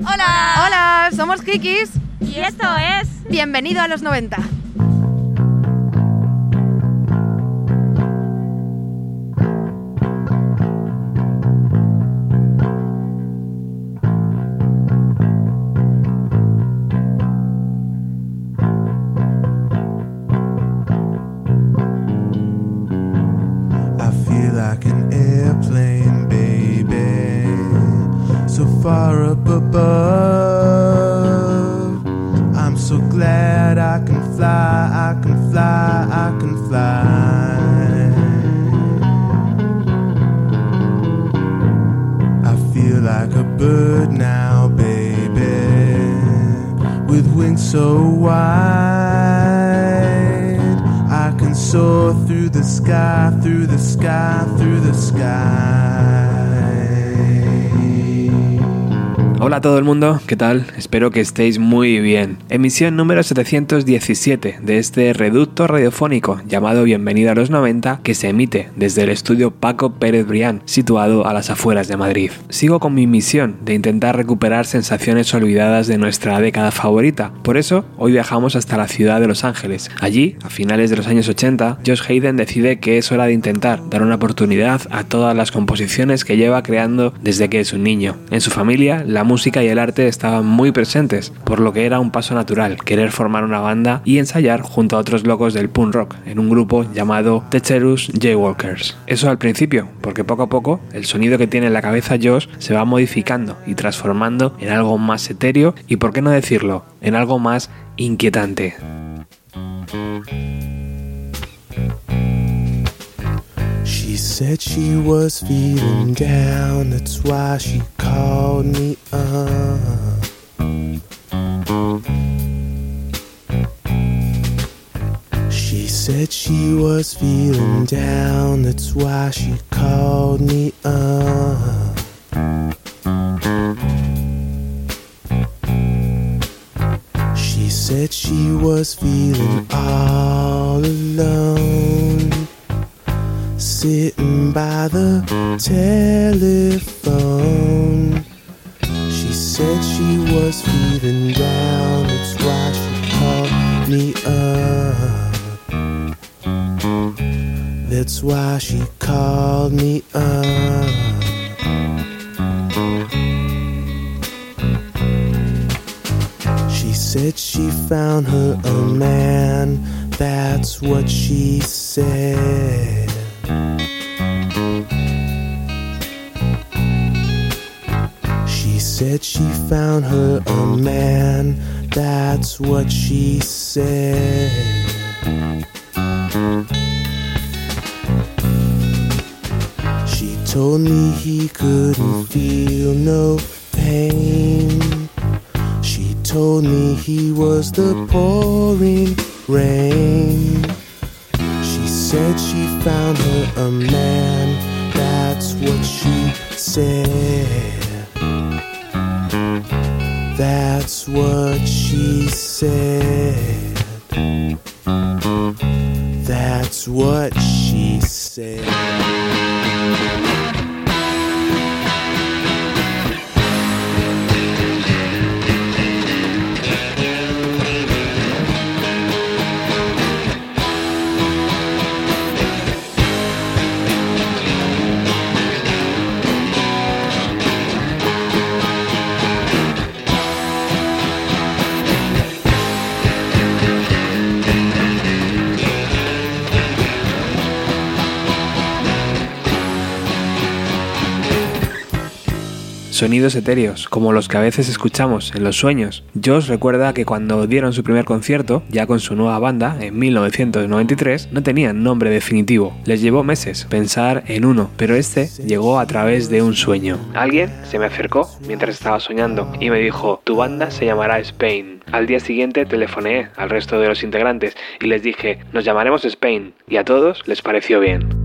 Hola. Hola, somos Kikis. Y esto es Bienvenido a los 90. Tal? Espero que estéis muy bien. Emisión número 717 de este reducto radiofónico llamado Bienvenido a los 90 que se emite desde el estudio Paco Pérez Brián, situado a las afueras de Madrid. Sigo con mi misión de intentar recuperar sensaciones olvidadas de nuestra década favorita. Por eso, hoy viajamos hasta la ciudad de Los Ángeles. Allí, a finales de los años 80, Josh Hayden decide que es hora de intentar dar una oportunidad a todas las composiciones que lleva creando desde que es un niño. En su familia, la música y el arte estaban muy presentes, por lo que era un paso natural querer formar una banda y ensayar junto a otros locos del punk rock en un grupo llamado The Cherus Jaywalkers. Eso al principio, porque poco a poco el sonido que tiene en la cabeza Josh se va modificando y transformando en algo más etéreo y, por qué no decirlo, en algo más inquietante. Said she was feeling down, that's why she called me up. She said she was feeling all alone sitting by the telephone. She said she was feeling down, that's why she called me up. That's why she called me up. She said she found her a man, that's what she said. She said she found her a man, that's what she said. Told me he couldn't feel no pain. She told me he was the pouring rain. She said she found her a man, that's what she said. That's what she said. That's what she said. Sonidos etéreos, como los que a veces escuchamos en los sueños. Josh recuerda que cuando dieron su primer concierto, ya con su nueva banda, en 1993, no tenían nombre definitivo. Les llevó meses pensar en uno, pero este llegó a través de un sueño. Alguien se me acercó mientras estaba soñando y me dijo, tu banda se llamará Spain. Al día siguiente telefoneé al resto de los integrantes y les dije, nos llamaremos Spain, y a todos les pareció bien.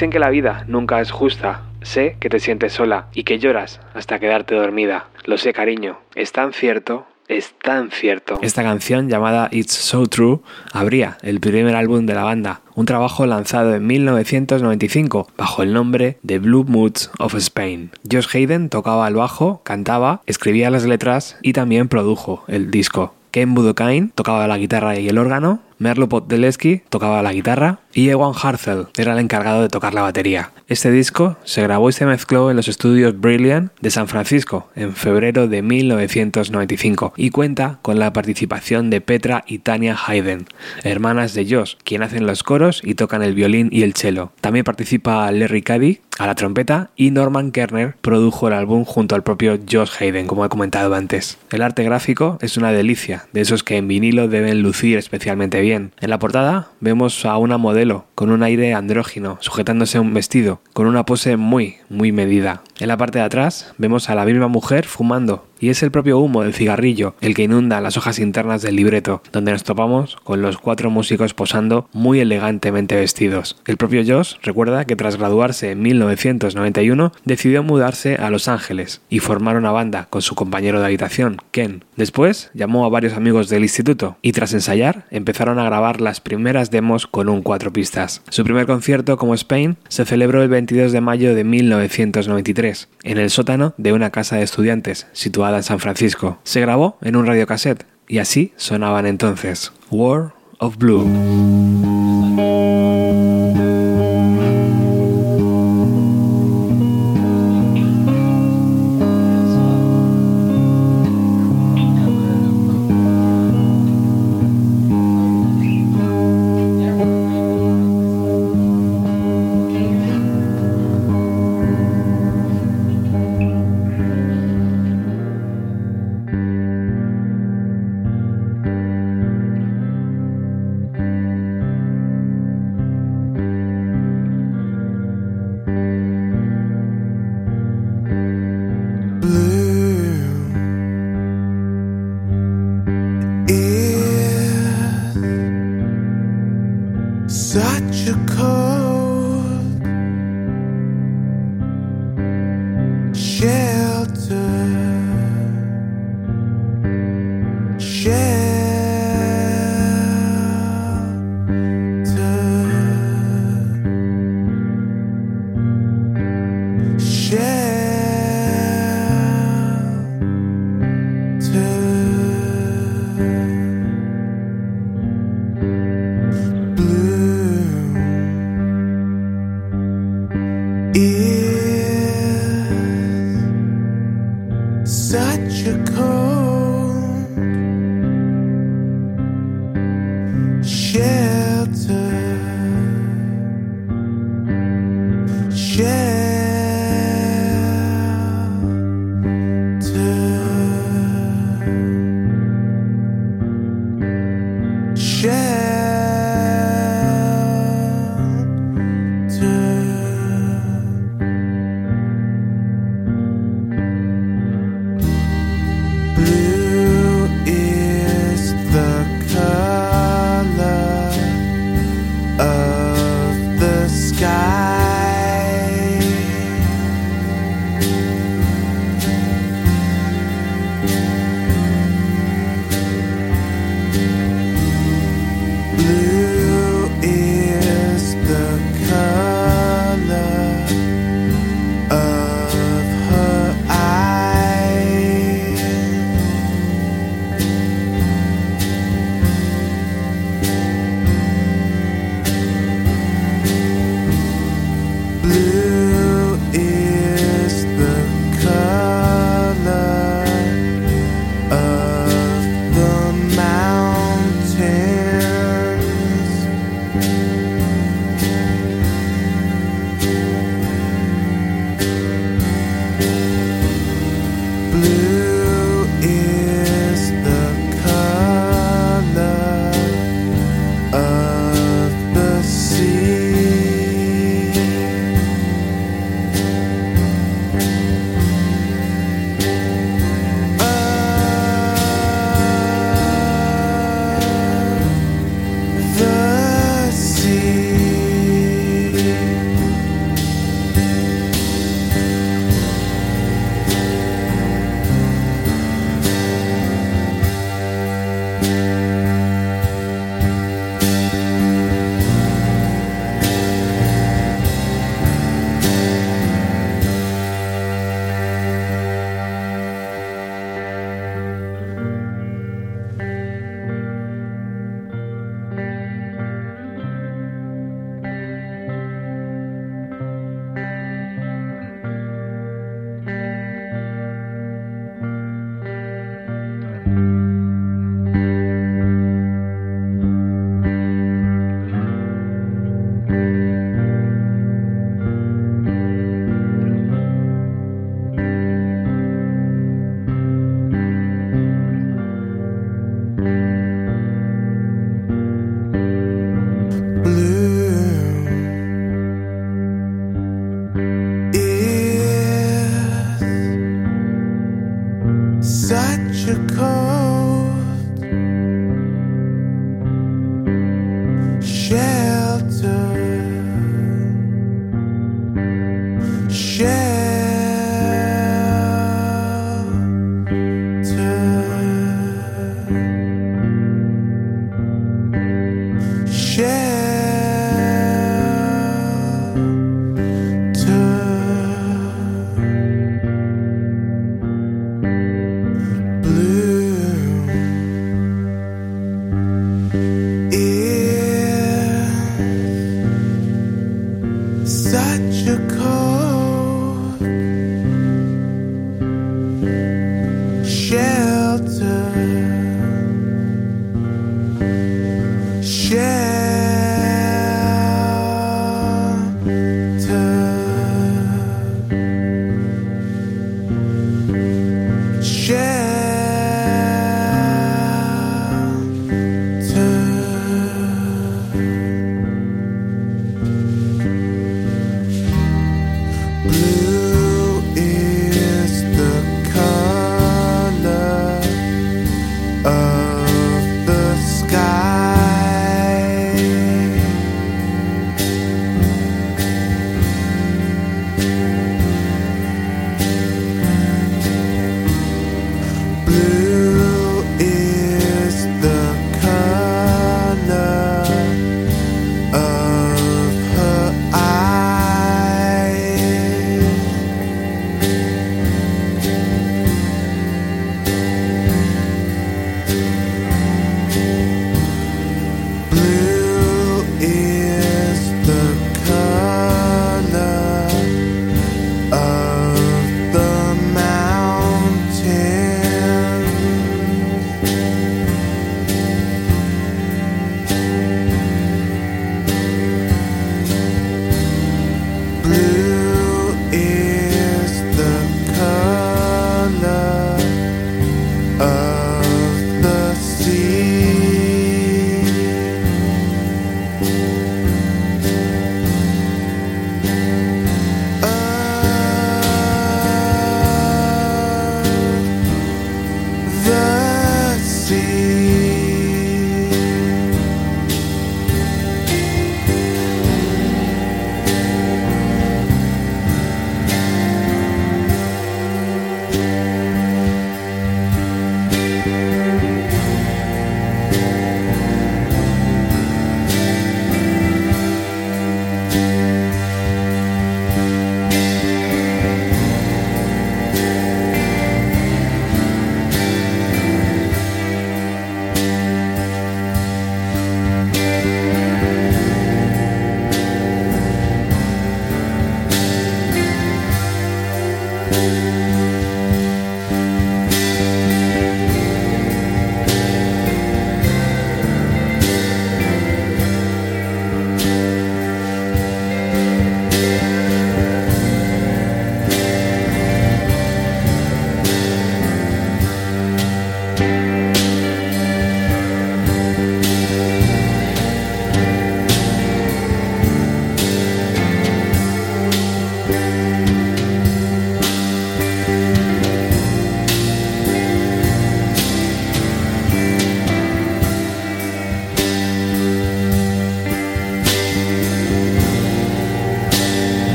Dicen que la vida nunca es justa. Sé que te sientes sola y que lloras hasta quedarte dormida. Lo sé, cariño. Es tan cierto. Es tan cierto. Esta canción llamada It's So True abría el primer álbum de la banda, un trabajo lanzado en 1995 bajo el nombre de Blue Moods of Spain. Josh Hayden tocaba el bajo, cantaba, escribía las letras y también produjo el disco. Ken Budokain tocaba la guitarra y el órgano, Merlo Podleski tocaba la guitarra y Ewan era el encargado de tocar la batería. Este disco se grabó y se mezcló en los estudios Brilliant de San Francisco en febrero de 1995 y cuenta con la participación de Petra y Tania Hayden, hermanas de Josh, quien hacen los coros y tocan el violín y el cello. También participa Larry Caddy a la trompeta y Norman Kerner produjo el álbum junto al propio Josh Hayden, como he comentado antes. El arte gráfico es una delicia, de esos que en vinilo deben lucir especialmente bien. En la portada vemos a una modelo con un aire andrógino, sujetándose un vestido, con una pose muy, muy medida. En la parte de atrás vemos a la misma mujer fumando y es el propio humo del cigarrillo el que inunda las hojas internas del libreto, donde nos topamos con los cuatro músicos posando muy elegantemente vestidos. El propio Josh recuerda que tras graduarse en 1991 decidió mudarse a Los Ángeles y formar una banda con su compañero de habitación, Ken. Después llamó a varios amigos del instituto y tras ensayar empezaron a grabar las primeras demos con un cuatro pistas. Su primer concierto como Spain se celebró el 22 de mayo de 1993 en el sótano de una casa de estudiantes situada en San Francisco. Se grabó en un radiocassette y así sonaban entonces War of Blue.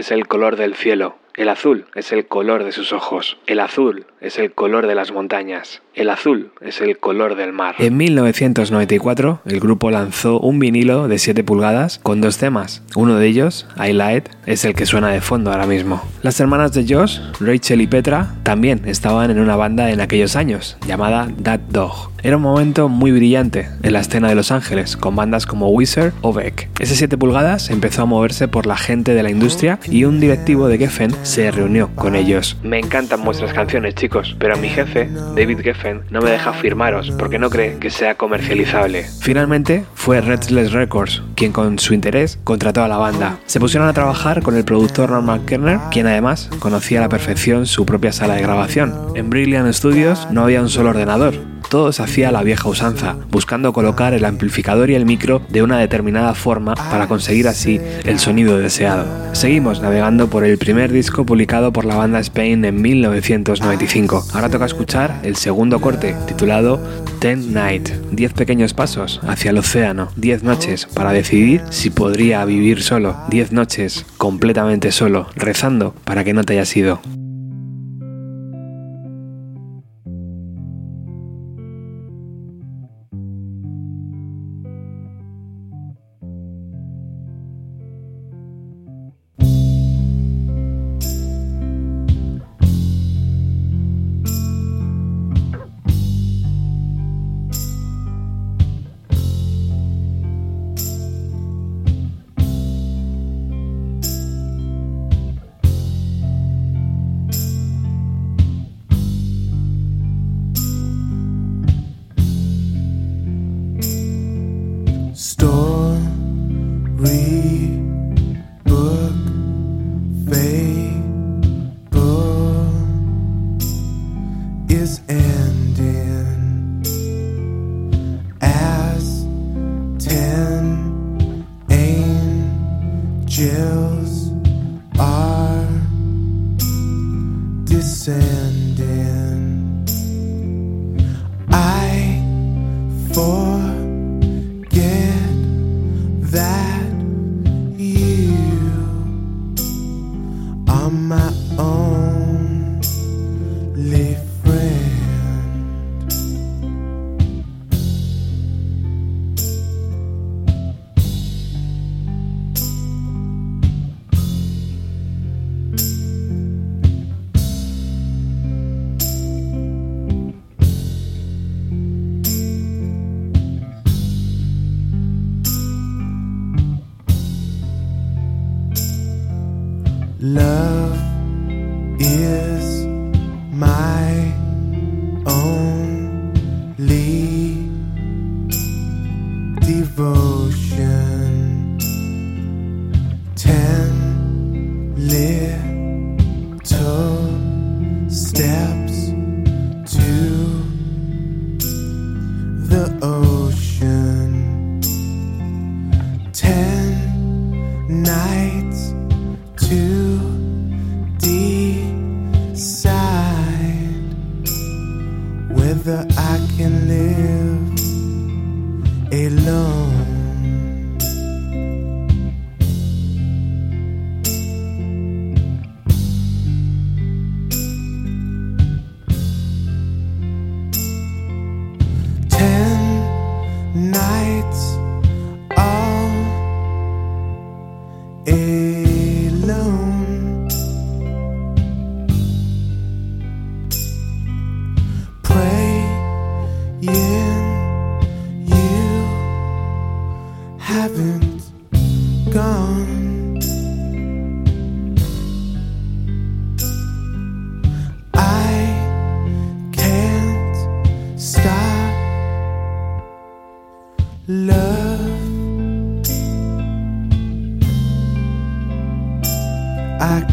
Es el color del cielo. El azul es el color de sus ojos. El azul es el color de las montañas. El azul es el color del mar. En 1994, el grupo lanzó un vinilo de 7 pulgadas con dos temas. Uno de ellos, I es el que suena de fondo ahora mismo. Las hermanas de Josh, Rachel y Petra, también estaban en una banda en aquellos años, llamada That Dog. Era un momento muy brillante en la escena de Los Ángeles, con bandas como Wizard o Beck. Ese 7 pulgadas empezó a moverse por la gente de la industria y un directivo de Geffen se reunió con ellos. Me encantan vuestras canciones, chicos, pero mi jefe, David Geffen, no me deja firmaros porque no cree que sea comercializable. Finalmente, fue Redless Records quien con su interés contrató a la banda. Se pusieron a trabajar con el productor Norman Kerner, quien además conocía a la perfección su propia sala de grabación. En Brilliant Studios no había un solo ordenador, todo se la vieja usanza, buscando colocar el amplificador y el micro de una determinada forma para conseguir así el sonido deseado. Seguimos navegando por el primer disco publicado por la banda Spain en 1995. Ahora toca escuchar el segundo corte, titulado Ten Night, 10 pequeños pasos hacia el océano, 10 noches para decidir si podría vivir solo, 10 noches completamente solo, rezando para que no te hayas ido.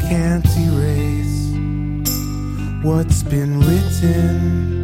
can't erase what's been written.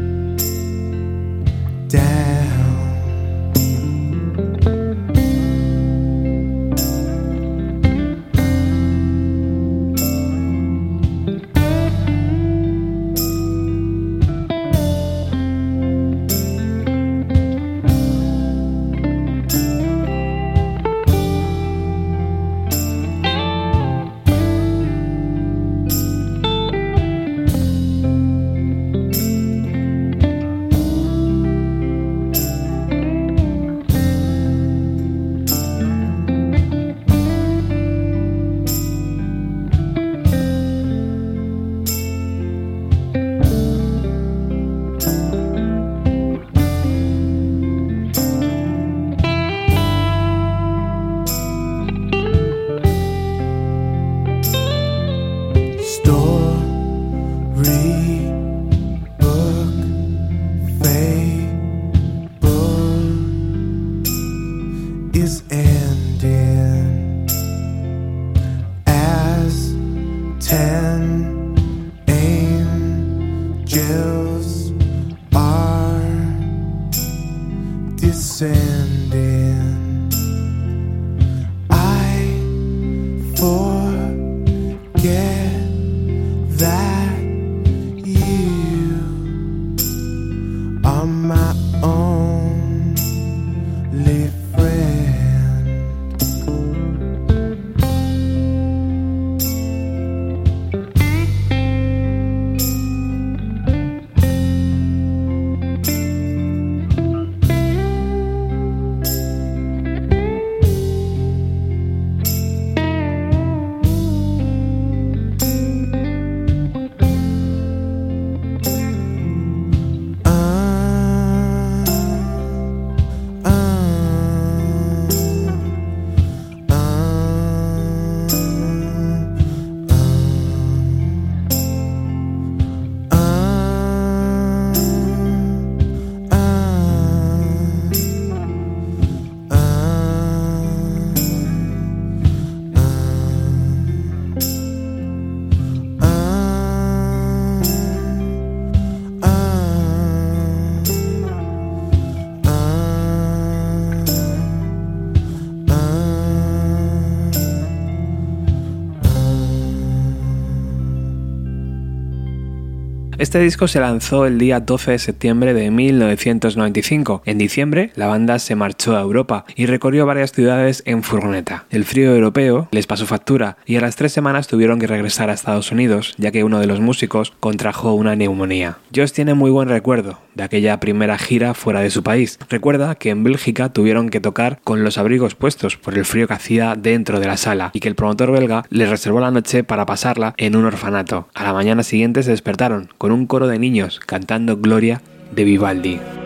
Este disco se lanzó el día 12 de septiembre de 1995. En diciembre, la banda se marchó a Europa y recorrió varias ciudades en furgoneta. El frío europeo les pasó factura y a las tres semanas tuvieron que regresar a Estados Unidos, ya que uno de los músicos contrajo una neumonía. Josh tiene muy buen recuerdo de aquella primera gira fuera de su país. Recuerda que en Bélgica tuvieron que tocar con los abrigos puestos por el frío que hacía dentro de la sala y que el promotor belga les reservó la noche para pasarla en un orfanato. A la mañana siguiente se despertaron con un coro de niños cantando Gloria de Vivaldi.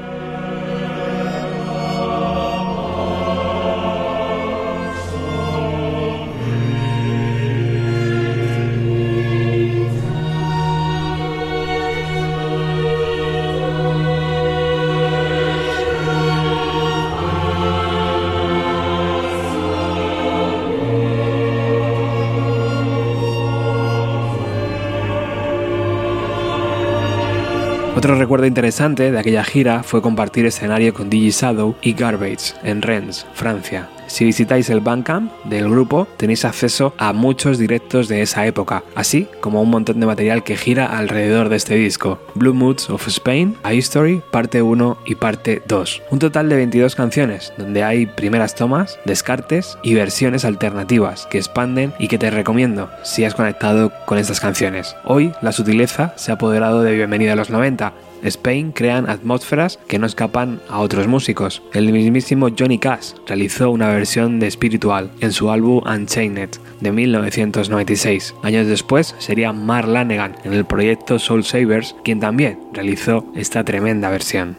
Interesante de aquella gira fue compartir escenario con DJ Shadow y Garbage en Rennes, Francia. Si visitáis el Bandcamp del grupo tenéis acceso a muchos directos de esa época, así como un montón de material que gira alrededor de este disco. Blue Moods of Spain, A History, parte 1 y parte 2. Un total de 22 canciones, donde hay primeras tomas, descartes y versiones alternativas que expanden y que te recomiendo si has conectado con estas canciones. Hoy la sutileza se ha apoderado de Bienvenida a los 90 Spain crean atmósferas que no escapan a otros músicos. El mismísimo Johnny Cash realizó una versión de Spiritual en su álbum Unchained de 1996. Años después sería Mark Lanegan en el proyecto Soul Savers quien también realizó esta tremenda versión.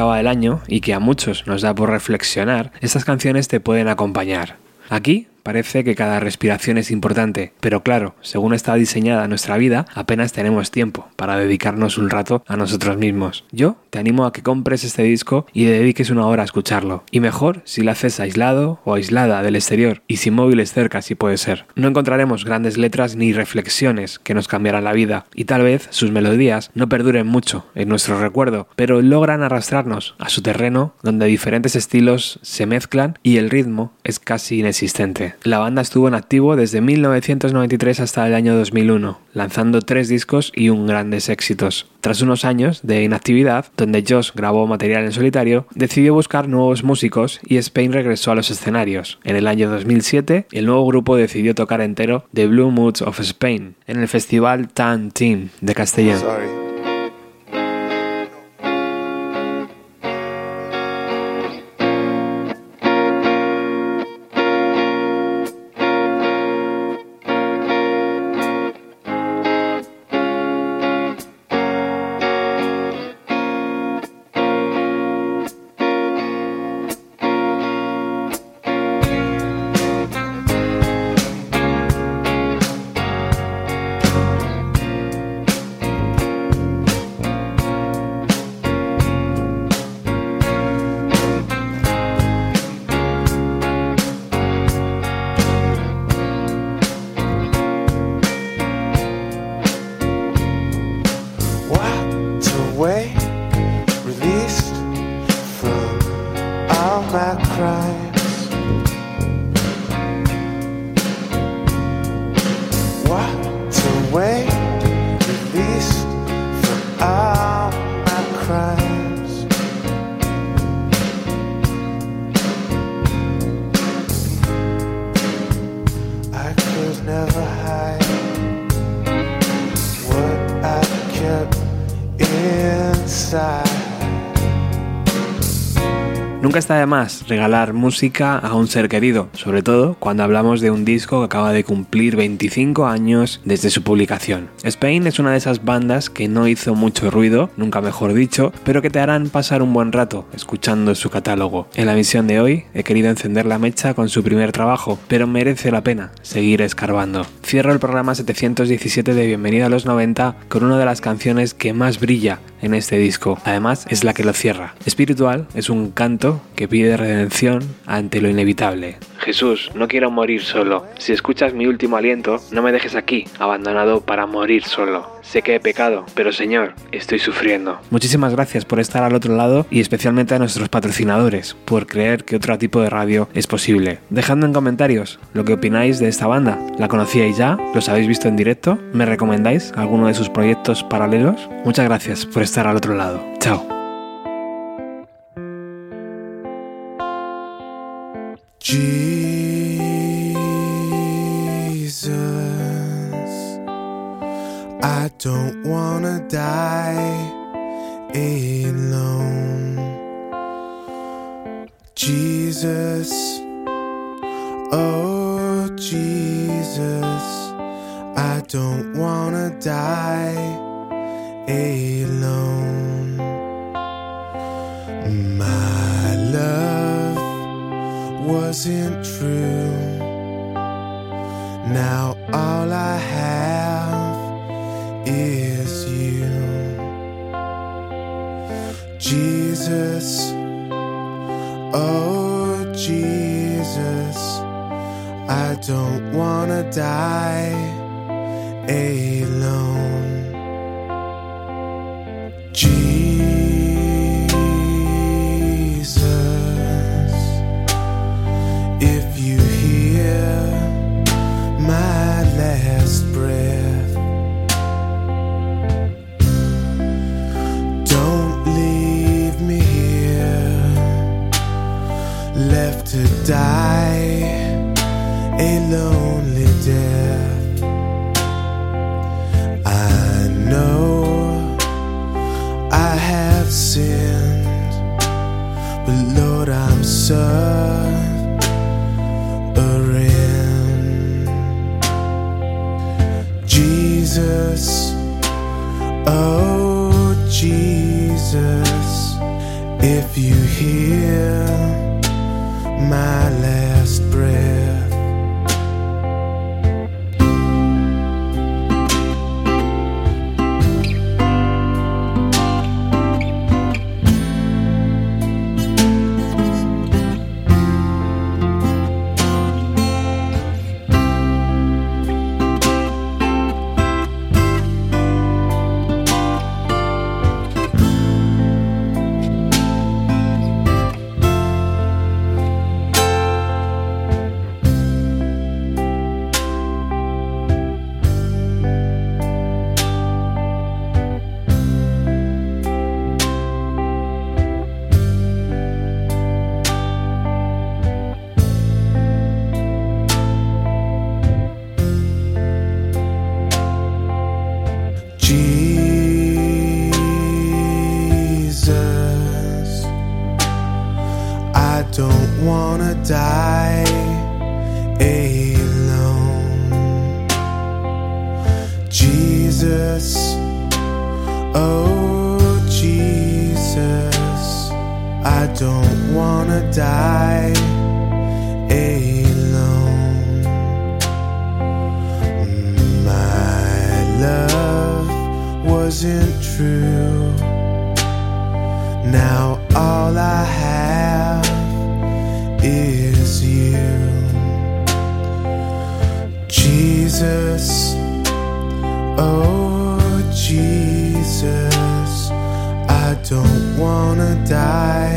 Acaba el año y que a muchos nos da por reflexionar, estas canciones te pueden acompañar. Aquí Parece que cada respiración es importante, pero claro, según está diseñada nuestra vida, apenas tenemos tiempo para dedicarnos un rato a nosotros mismos. Yo te animo a que compres este disco y dediques una hora a escucharlo. Y mejor si lo haces aislado o aislada del exterior y sin móviles cerca si puede ser. No encontraremos grandes letras ni reflexiones que nos cambiarán la vida, y tal vez sus melodías no perduren mucho en nuestro recuerdo, pero logran arrastrarnos a su terreno donde diferentes estilos se mezclan y el ritmo es casi inexistente. La banda estuvo en activo desde 1993 hasta el año 2001, lanzando tres discos y un grandes éxitos. Tras unos años de inactividad, donde Josh grabó material en solitario, decidió buscar nuevos músicos y Spain regresó a los escenarios. En el año 2007, el nuevo grupo decidió tocar entero The Blue Moods of Spain en el festival Tan Team de Castellón. walked away. Nunca está de más regalar música a un ser querido, sobre todo cuando hablamos de un disco que acaba de cumplir 25 años desde su publicación. Spain es una de esas bandas que no hizo mucho ruido, nunca mejor dicho, pero que te harán pasar un buen rato escuchando su catálogo. En la misión de hoy he querido encender la mecha con su primer trabajo, pero merece la pena seguir escarbando. Cierro el programa 717 de Bienvenida a los 90 con una de las canciones que más brilla en este disco. Además, es la que lo cierra. Espiritual es un canto que pide redención ante lo inevitable. Jesús, no quiero morir solo. Si escuchas mi último aliento, no me dejes aquí, abandonado para morir solo. Sé que he pecado, pero Señor, estoy sufriendo. Muchísimas gracias por estar al otro lado y especialmente a nuestros patrocinadores, por creer que otro tipo de radio es posible. Dejadme en comentarios lo que opináis de esta banda. ¿La conocíais ya? ¿Los habéis visto en directo? ¿Me recomendáis alguno de sus proyectos paralelos? Muchas gracias por estar al otro lado. Chao. Jesus, I don't wanna die alone. Jesus, oh Jesus, I don't wanna die alone. My love wasn't true. Now all I have is you. Jesus, oh Jesus, I don't wanna die gonna die.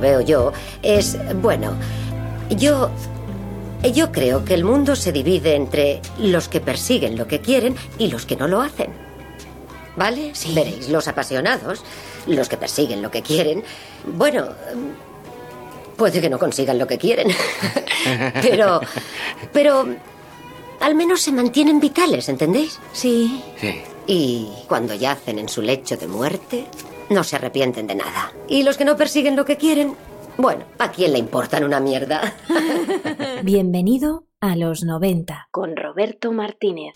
Lo veo yo, es, bueno, yo... Yo creo que el mundo se divide entre los que persiguen lo que quieren y los que no lo hacen. ¿Vale? Veréis, los apasionados, los que persiguen lo que quieren, bueno, puede que no consigan lo que quieren. pero, pero, al menos se mantienen vitales, ¿entendéis? Sí. Sí. Y cuando yacen en su lecho de muerte, no se arrepienten de nada. Y los que no persiguen lo que quieren, bueno, ¿a quién le importan una mierda? Bienvenido a los 90. con Roberto Martínez.